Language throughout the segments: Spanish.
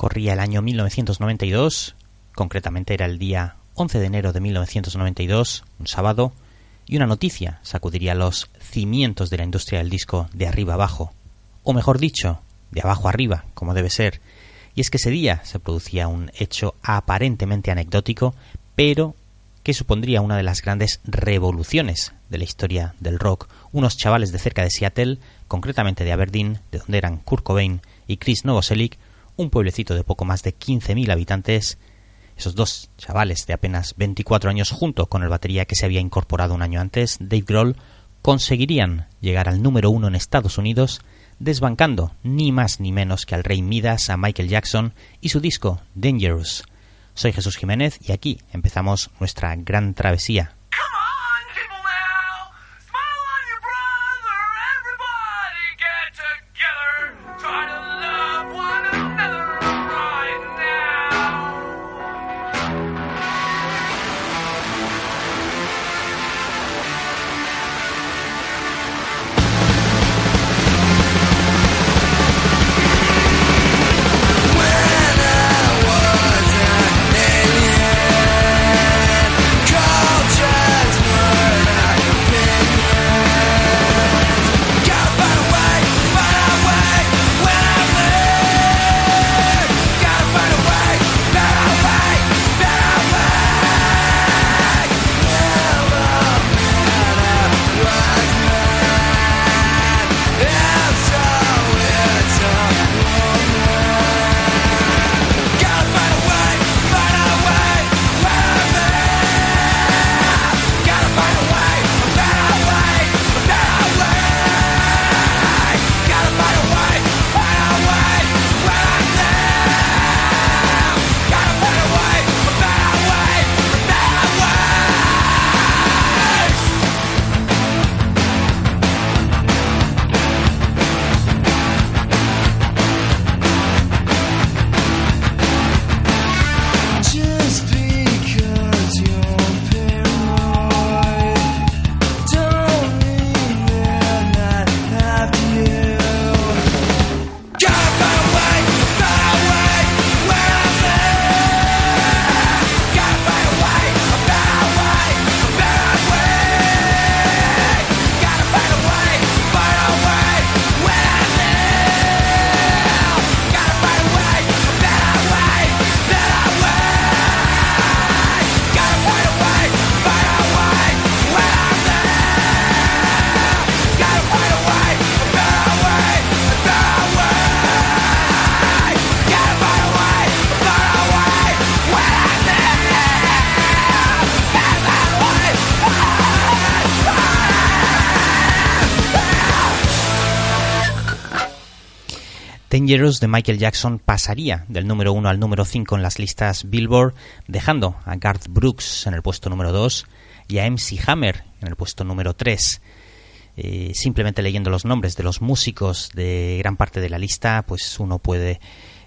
Corría el año 1992, concretamente era el día 11 de enero de 1992, un sábado, y una noticia sacudiría los cimientos de la industria del disco de arriba abajo, o mejor dicho, de abajo arriba, como debe ser, y es que ese día se producía un hecho aparentemente anecdótico, pero que supondría una de las grandes revoluciones de la historia del rock. Unos chavales de cerca de Seattle, concretamente de Aberdeen, de donde eran Kurt Cobain y Chris Novoselic, un pueblecito de poco más de 15.000 habitantes, esos dos chavales de apenas 24 años junto con el batería que se había incorporado un año antes, Dave Grohl, conseguirían llegar al número uno en Estados Unidos, desbancando ni más ni menos que al rey Midas, a Michael Jackson y su disco Dangerous. Soy Jesús Jiménez y aquí empezamos nuestra gran travesía de Michael Jackson pasaría del número 1 al número 5 en las listas Billboard, dejando a Garth Brooks en el puesto número 2 y a MC Hammer en el puesto número 3. Eh, simplemente leyendo los nombres de los músicos de gran parte de la lista, pues uno puede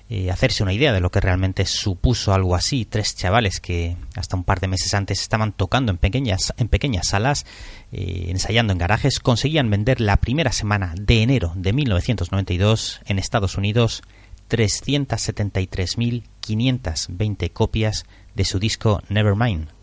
eh, hacerse una idea de lo que realmente supuso algo así. Tres chavales que hasta un par de meses antes estaban tocando en pequeñas, en pequeñas salas eh, ensayando en garajes, conseguían vender la primera semana de enero de 1992 en Estados Unidos 373.520 copias de su disco Nevermind.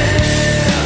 Deus.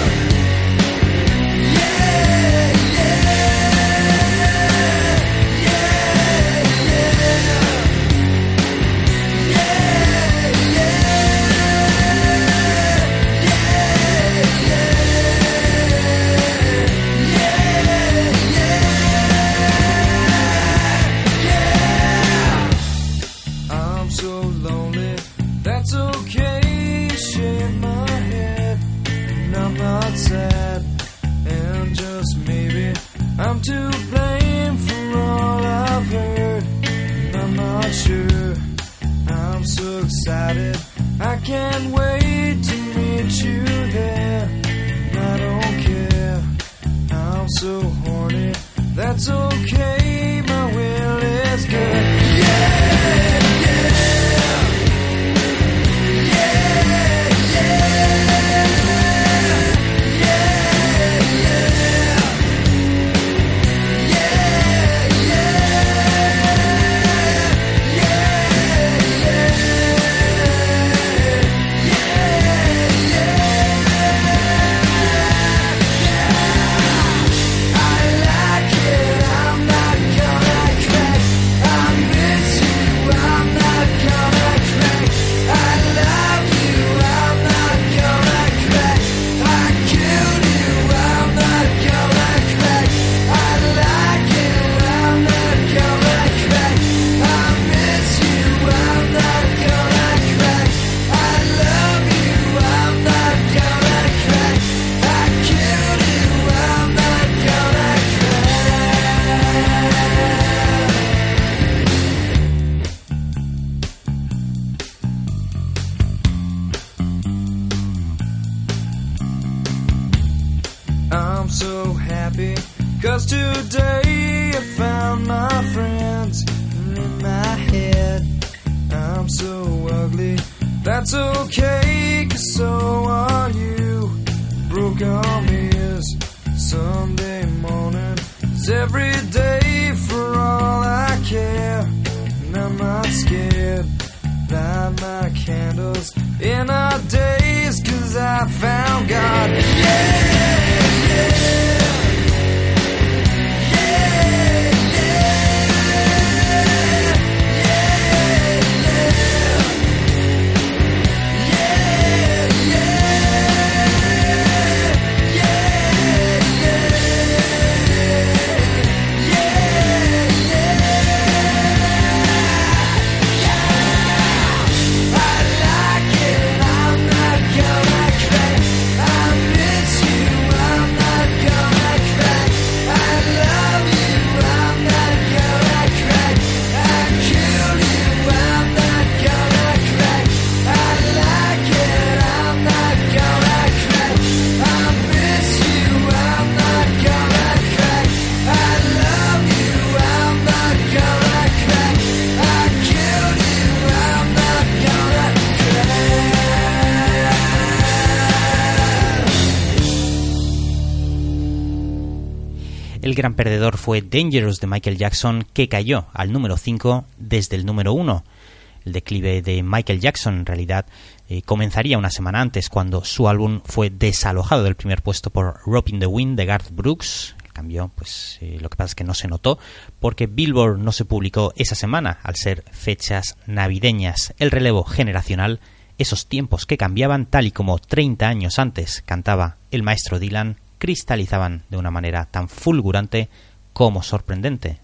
El gran perdedor fue Dangerous de Michael Jackson, que cayó al número 5 desde el número 1. El declive de Michael Jackson en realidad eh, comenzaría una semana antes cuando su álbum fue desalojado del primer puesto por Rope in the Wind de Garth Brooks. El cambio, pues eh, lo que pasa es que no se notó porque Billboard no se publicó esa semana al ser fechas navideñas. El relevo generacional, esos tiempos que cambiaban tal y como 30 años antes cantaba el maestro Dylan, cristalizaban de una manera tan fulgurante como sorprendente.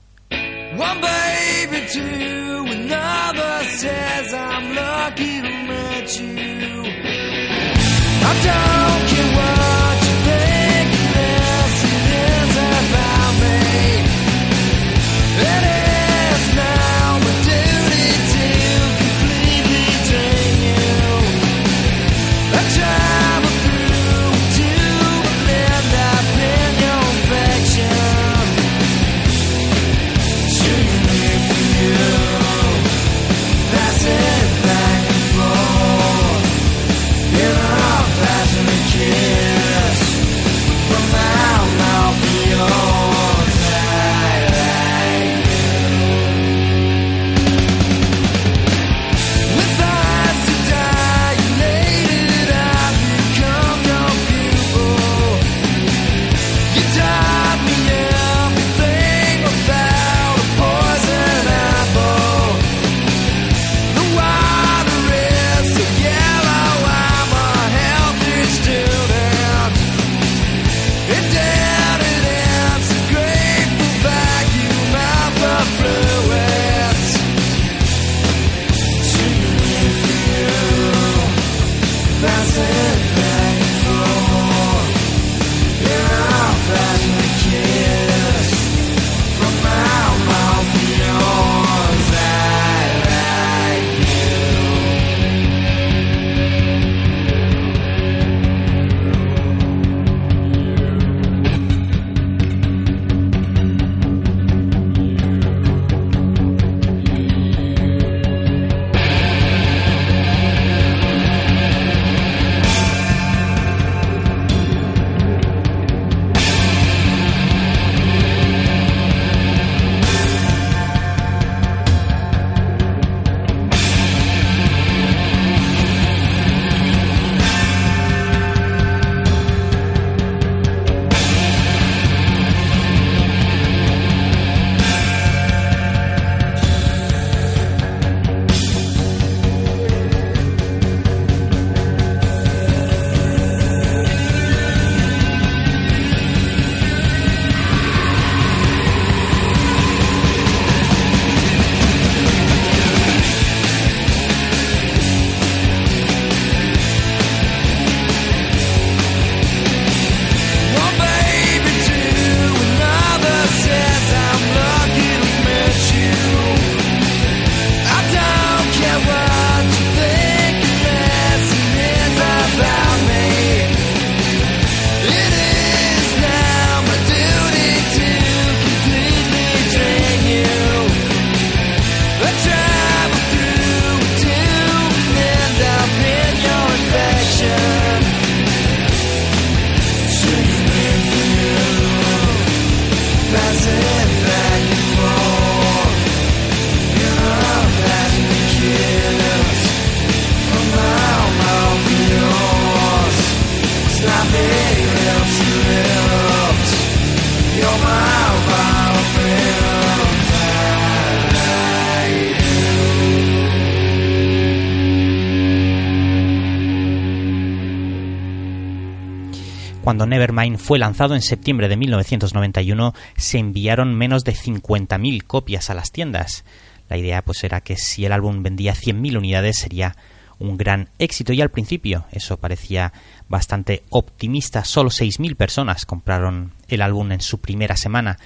Cuando Nevermind fue lanzado en septiembre de 1991, se enviaron menos de 50.000 copias a las tiendas. La idea pues era que si el álbum vendía 100.000 unidades sería un gran éxito y al principio eso parecía bastante optimista. Solo 6.000 personas compraron el álbum en su primera semana.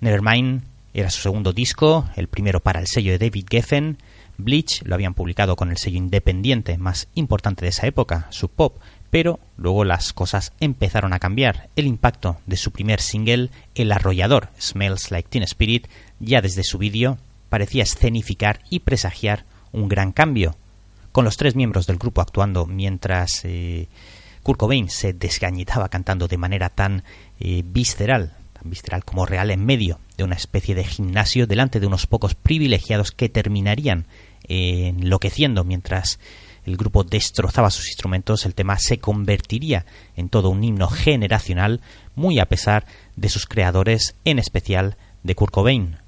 Nevermind era su segundo disco, el primero para el sello de David Geffen. Bleach lo habían publicado con el sello independiente más importante de esa época, Sub Pop, pero luego las cosas empezaron a cambiar. El impacto de su primer single, el arrollador Smells Like Teen Spirit, ya desde su vídeo parecía escenificar y presagiar un gran cambio. Con los tres miembros del grupo actuando mientras eh, Kurt Cobain se desgañitaba cantando de manera tan eh, visceral, tan visceral como real en medio de una especie de gimnasio delante de unos pocos privilegiados que terminarían eh, enloqueciendo mientras el grupo destrozaba sus instrumentos, el tema se convertiría en todo un himno generacional, muy a pesar de sus creadores, en especial de Kurt Cobain.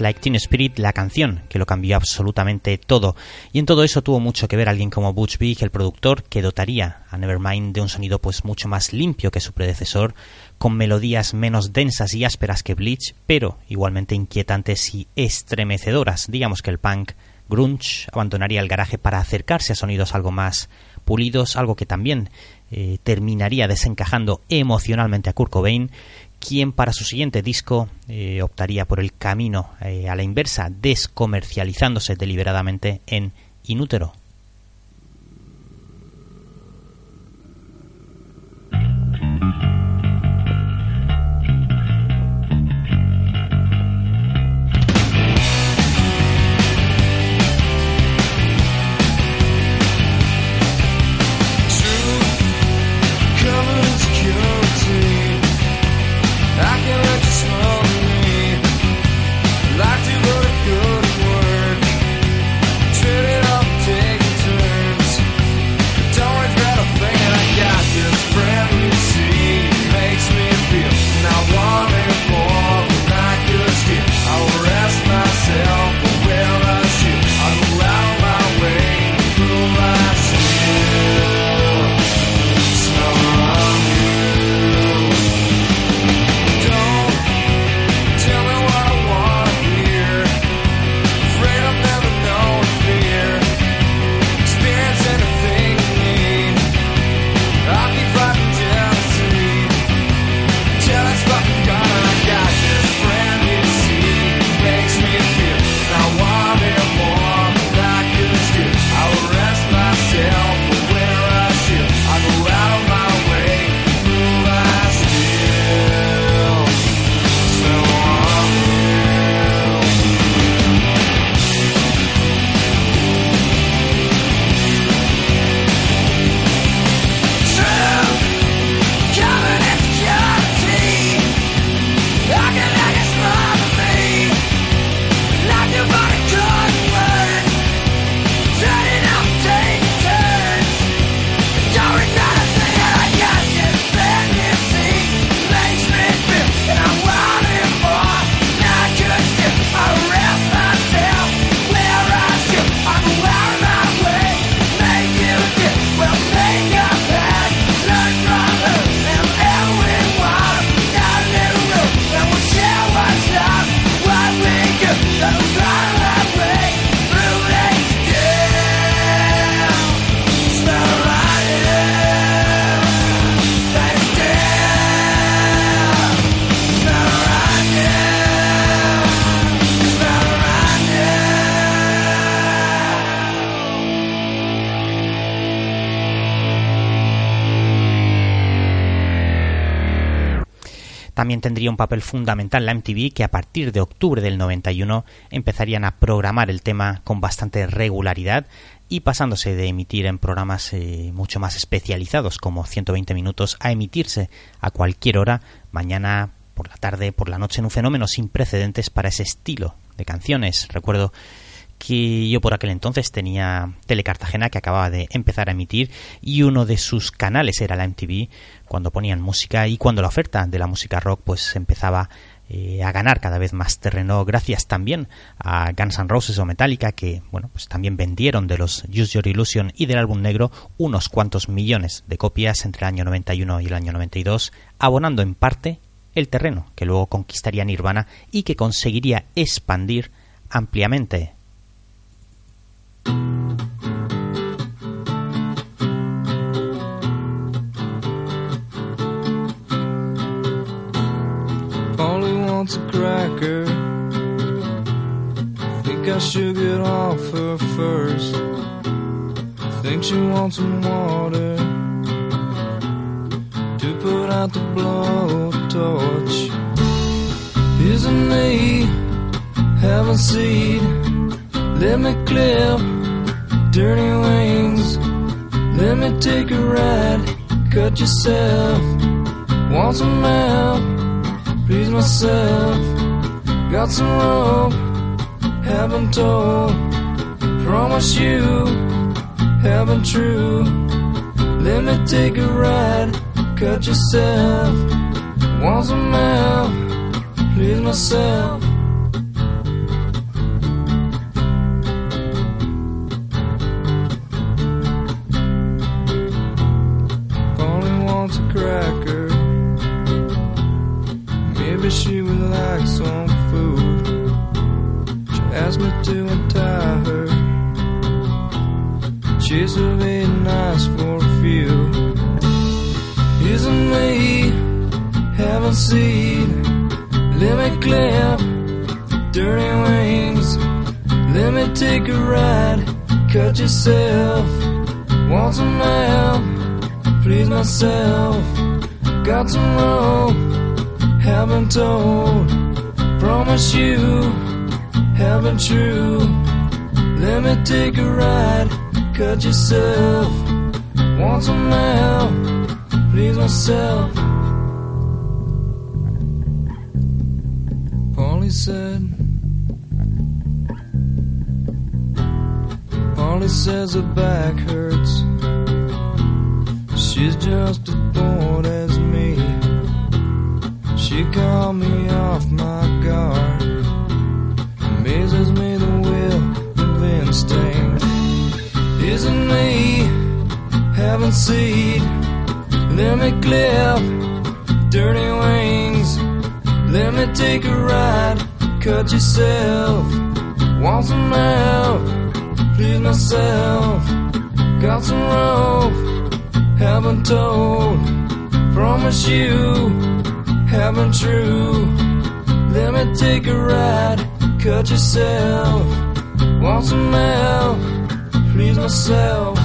Like Teen Spirit, la canción que lo cambió absolutamente todo. Y en todo eso tuvo mucho que ver alguien como Butch Vig, el productor, que dotaría a Nevermind de un sonido pues mucho más limpio que su predecesor, con melodías menos densas y ásperas que Bleach, pero igualmente inquietantes y estremecedoras. Digamos que el punk grunge abandonaría el garaje para acercarse a sonidos algo más pulidos, algo que también eh, terminaría desencajando emocionalmente a Kurt Cobain quien para su siguiente disco eh, optaría por el camino eh, a la inversa, descomercializándose deliberadamente en Inútero. Tendría un papel fundamental la MTV que a partir de octubre del 91 empezarían a programar el tema con bastante regularidad y pasándose de emitir en programas eh, mucho más especializados como 120 minutos a emitirse a cualquier hora, mañana, por la tarde, por la noche, en un fenómeno sin precedentes para ese estilo de canciones. Recuerdo que yo por aquel entonces tenía Telecartagena que acababa de empezar a emitir y uno de sus canales era la MTV cuando ponían música y cuando la oferta de la música rock pues empezaba eh, a ganar cada vez más terreno gracias también a Guns N' Roses o Metallica que bueno pues también vendieron de los Use Your Illusion y del álbum negro unos cuantos millones de copias entre el año 91 y el año 92 abonando en parte el terreno que luego conquistaría Nirvana y que conseguiría expandir ampliamente cracker. Think I should get off her first. Think she wants some water to put out the blowtorch. Isn't me have a seed? Let me clip dirty wings. Let me take a ride. Cut yourself. Want some help? Please myself. Got some rope. Haven't told. Promise you. Haven't true. Let me take a ride. Cut yourself. Want some help? Please myself. Some rope. Haven't told. Promise you. Haven't true. Let me take a ride. Cut yourself. Want some help? Please myself. Polly said. Polly says her back hurts. She's just a me. She called me off my guard. Amazes me the will of instinct. Isn't me having seed? Let me clip dirty wings. Let me take a ride. Cut yourself. Want some help? Please myself. Got some rope. Haven't told. Promise you. Haven't true. Let me take a ride. Cut yourself. Want some help? Please myself.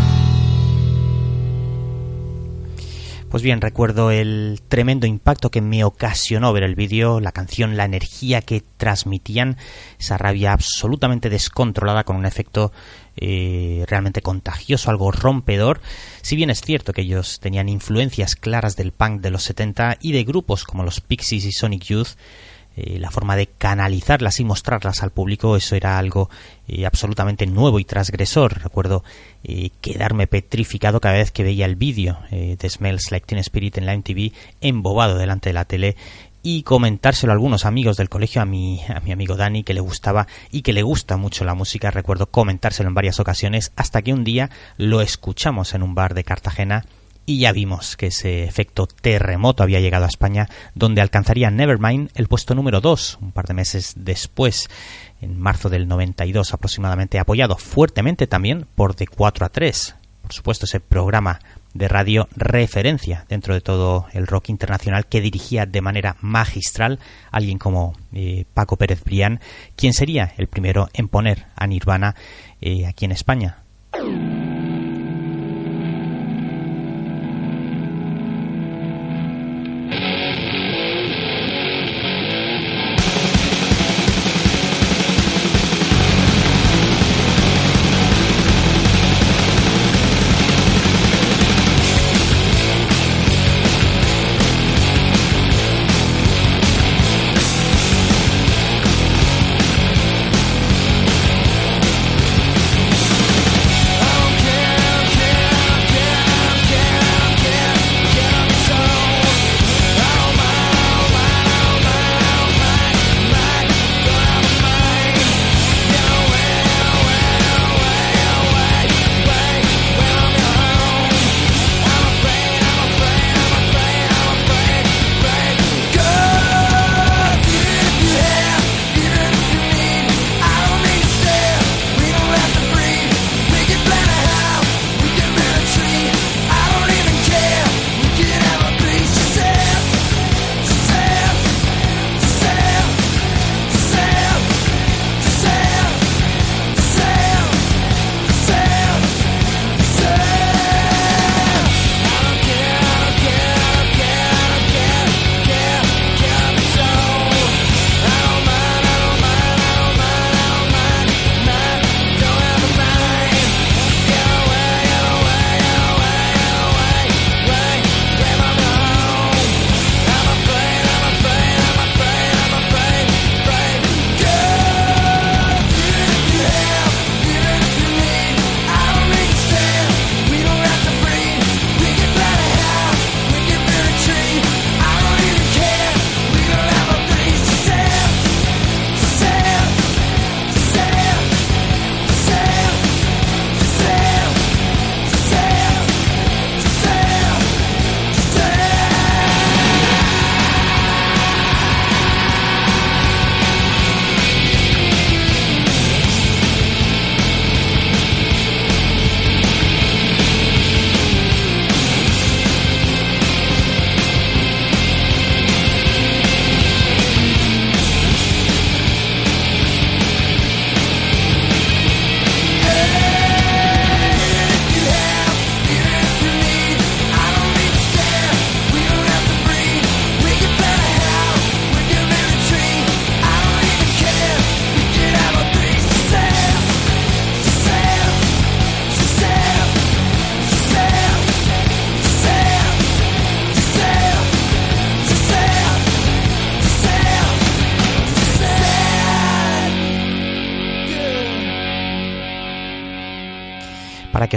Pues bien, recuerdo el tremendo impacto que me ocasionó ver el vídeo, la canción, la energía que transmitían, esa rabia absolutamente descontrolada con un efecto eh, realmente contagioso, algo rompedor. Si bien es cierto que ellos tenían influencias claras del punk de los 70 y de grupos como los Pixies y Sonic Youth, eh, la forma de canalizarlas y mostrarlas al público, eso era algo eh, absolutamente nuevo y transgresor. Recuerdo quedarme petrificado cada vez que veía el vídeo de Smells Like Teen Spirit en la MTV, embobado delante de la tele y comentárselo a algunos amigos del colegio, a mi, a mi amigo Dani, que le gustaba y que le gusta mucho la música. Recuerdo comentárselo en varias ocasiones hasta que un día lo escuchamos en un bar de Cartagena y ya vimos que ese efecto terremoto había llegado a España, donde alcanzaría Nevermind el puesto número 2, un par de meses después, en marzo del 92 aproximadamente, apoyado fuertemente también por de 4 a 3. Por supuesto, ese programa de radio referencia dentro de todo el rock internacional que dirigía de manera magistral alguien como eh, Paco Pérez Brián, quien sería el primero en poner a Nirvana eh, aquí en España.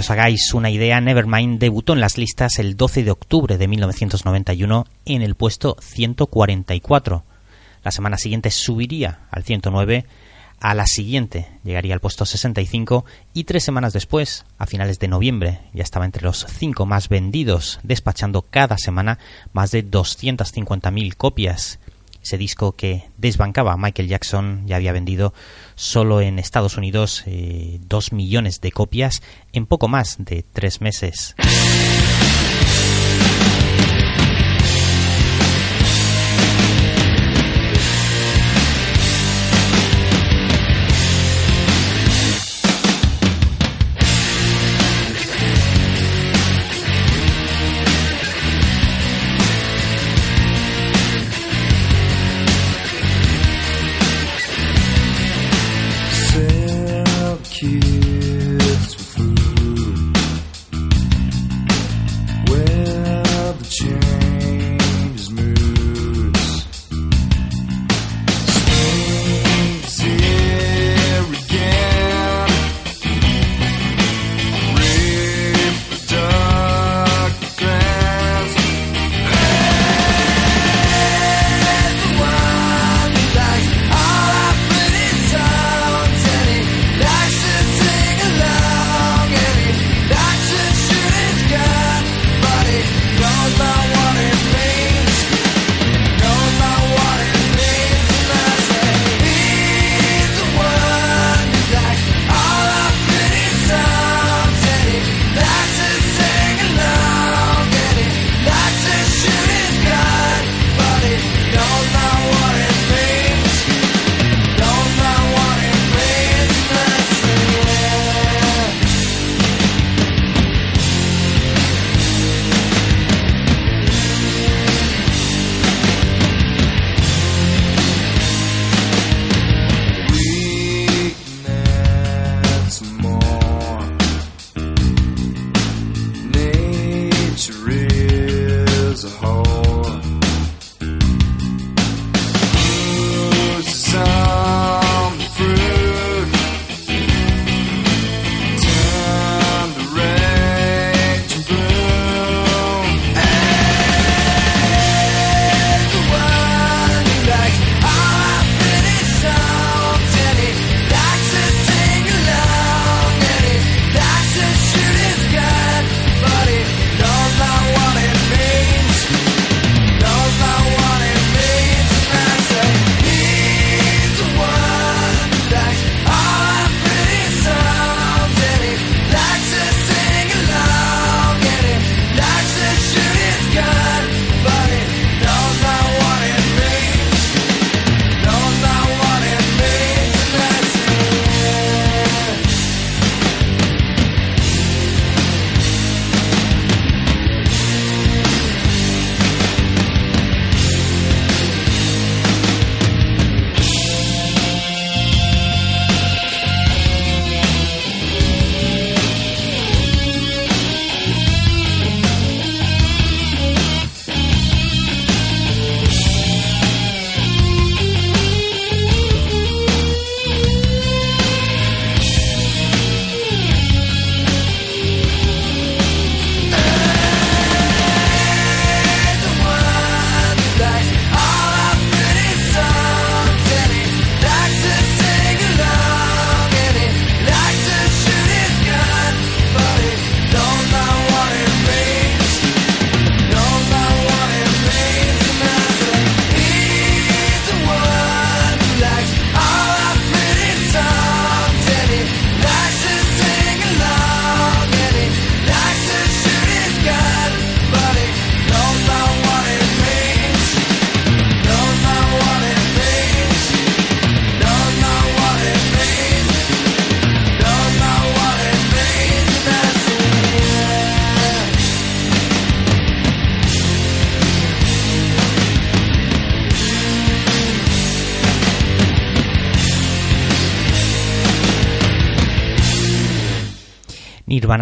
os hagáis una idea, Nevermind debutó en las listas el 12 de octubre de 1991 en el puesto 144. La semana siguiente subiría al 109, a la siguiente llegaría al puesto 65 y tres semanas después, a finales de noviembre, ya estaba entre los cinco más vendidos, despachando cada semana más de 250.000 copias ese disco que desbancaba a Michael Jackson, ya había vendido solo en Estados Unidos eh, 2 millones de copias en poco más de tres meses.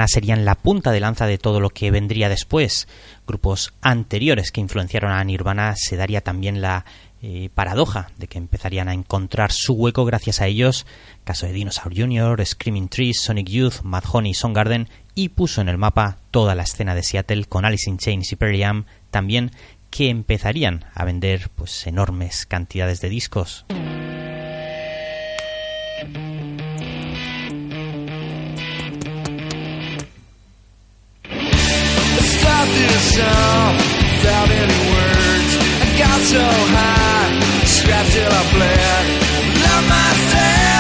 Serían la punta de lanza de todo lo que vendría después. Grupos anteriores que influenciaron a Nirvana se daría también la eh, paradoja de que empezarían a encontrar su hueco gracias a ellos, caso de Dinosaur Jr., Screaming Trees, Sonic Youth, Mad Honey, Soundgarden, y puso en el mapa toda la escena de Seattle con Alice in Chains y Pearl Jam, también que empezarían a vender pues enormes cantidades de discos. song without any words. I got so high, strapped till I bled. Love myself.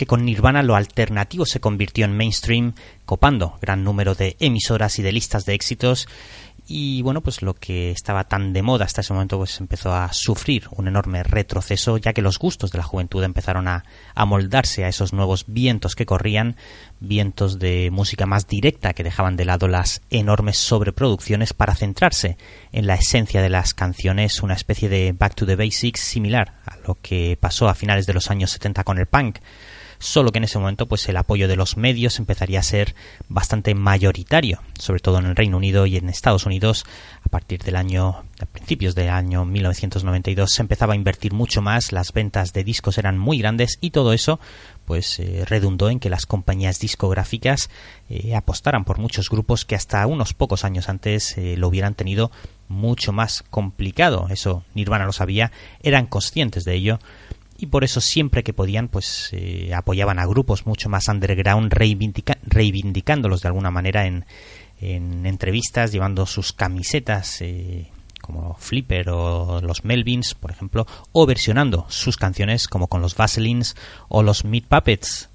Que con Nirvana lo alternativo se convirtió en mainstream, copando gran número de emisoras y de listas de éxitos. Y bueno, pues lo que estaba tan de moda hasta ese momento pues empezó a sufrir un enorme retroceso, ya que los gustos de la juventud empezaron a, a moldarse a esos nuevos vientos que corrían, vientos de música más directa que dejaban de lado las enormes sobreproducciones para centrarse en la esencia de las canciones, una especie de back to the basics similar a lo que pasó a finales de los años 70 con el punk solo que en ese momento pues el apoyo de los medios empezaría a ser bastante mayoritario, sobre todo en el Reino Unido y en Estados Unidos a partir del año a principios del año 1992 se empezaba a invertir mucho más, las ventas de discos eran muy grandes y todo eso pues eh, redundó en que las compañías discográficas eh, apostaran por muchos grupos que hasta unos pocos años antes eh, lo hubieran tenido mucho más complicado. Eso Nirvana lo sabía, eran conscientes de ello y por eso siempre que podían pues eh, apoyaban a grupos mucho más underground reivindica reivindicándolos de alguna manera en, en entrevistas llevando sus camisetas eh, como Flipper o los Melvins por ejemplo o versionando sus canciones como con los Vaselines o los Meat Puppets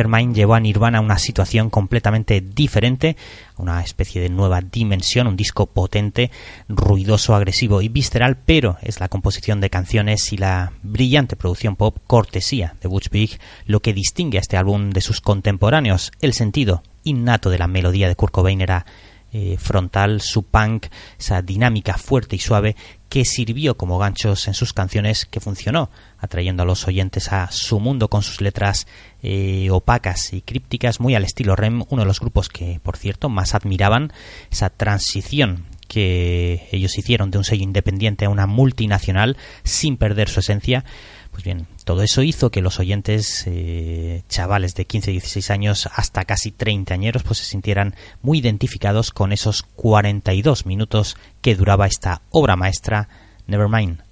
Nevermind llevó a Nirvana a una situación completamente diferente, una especie de nueva dimensión, un disco potente, ruidoso, agresivo y visceral, pero es la composición de canciones y la brillante producción pop cortesía de Butch Vig lo que distingue a este álbum de sus contemporáneos. El sentido innato de la melodía de Kurt Cobain era eh, frontal, su punk, esa dinámica fuerte y suave que sirvió como ganchos en sus canciones que funcionó, atrayendo a los oyentes a su mundo con sus letras eh, opacas y crípticas, muy al estilo REM, uno de los grupos que, por cierto, más admiraban esa transición que ellos hicieron de un sello independiente a una multinacional sin perder su esencia. Pues bien, todo eso hizo que los oyentes, eh, chavales de 15, 16 años hasta casi 30 añeros, pues se sintieran muy identificados con esos 42 minutos que duraba esta obra maestra Nevermind.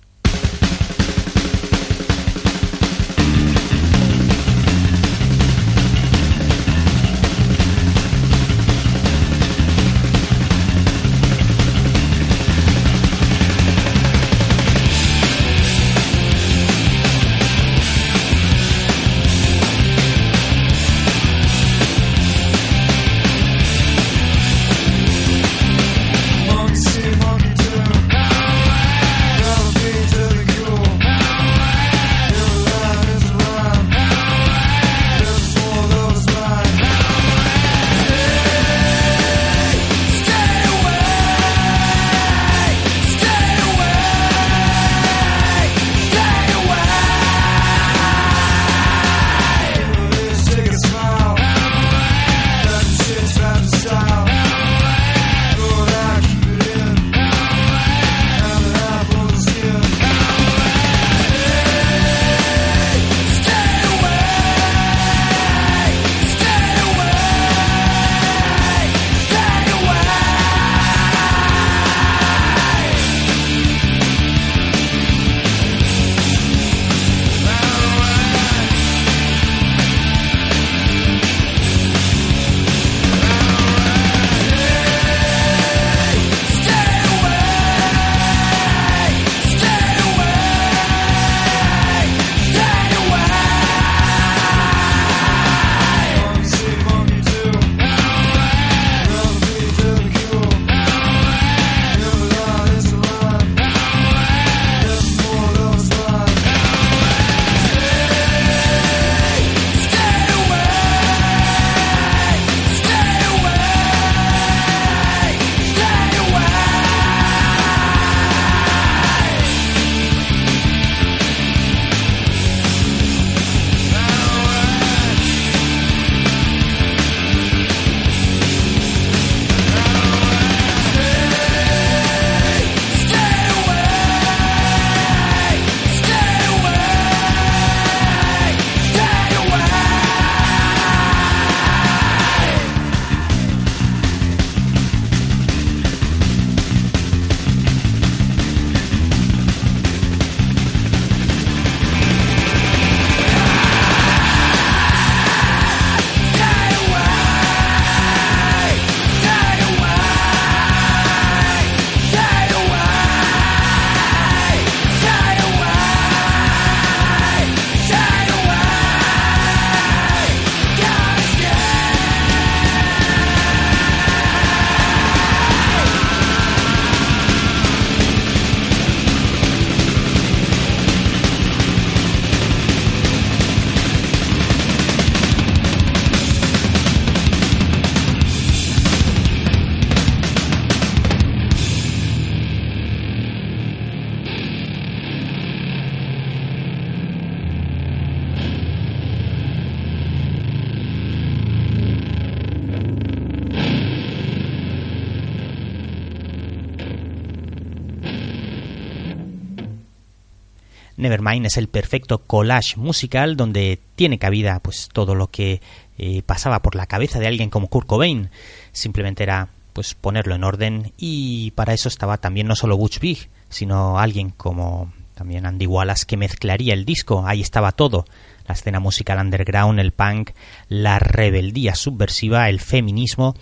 Nevermind es el perfecto collage musical donde tiene cabida pues todo lo que eh, pasaba por la cabeza de alguien como Kurt Cobain. Simplemente era pues ponerlo en orden y para eso estaba también no solo Butch Vig, sino alguien como también Andy Wallace que mezclaría el disco. Ahí estaba todo. La escena musical underground, el punk, la rebeldía subversiva, el feminismo,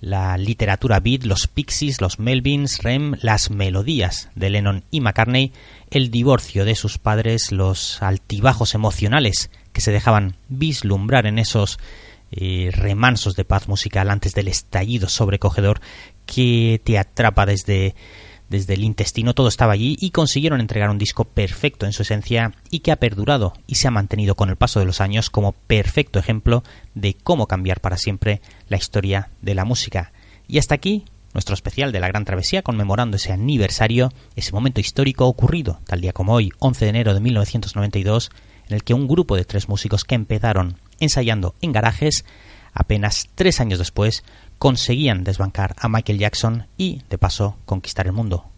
la literatura beat, los Pixies, los Melvins, Rem, las melodías de Lennon y McCartney, el divorcio de sus padres, los altibajos emocionales que se dejaban vislumbrar en esos eh, remansos de paz musical antes del estallido sobrecogedor que te atrapa desde desde el intestino todo estaba allí y consiguieron entregar un disco perfecto en su esencia y que ha perdurado y se ha mantenido con el paso de los años como perfecto ejemplo de cómo cambiar para siempre la historia de la música. Y hasta aquí nuestro especial de la Gran Travesía conmemorando ese aniversario, ese momento histórico ocurrido tal día como hoy, 11 de enero de 1992, en el que un grupo de tres músicos que empezaron ensayando en garajes, apenas tres años después conseguían desbancar a Michael Jackson y, de paso, conquistar el mundo.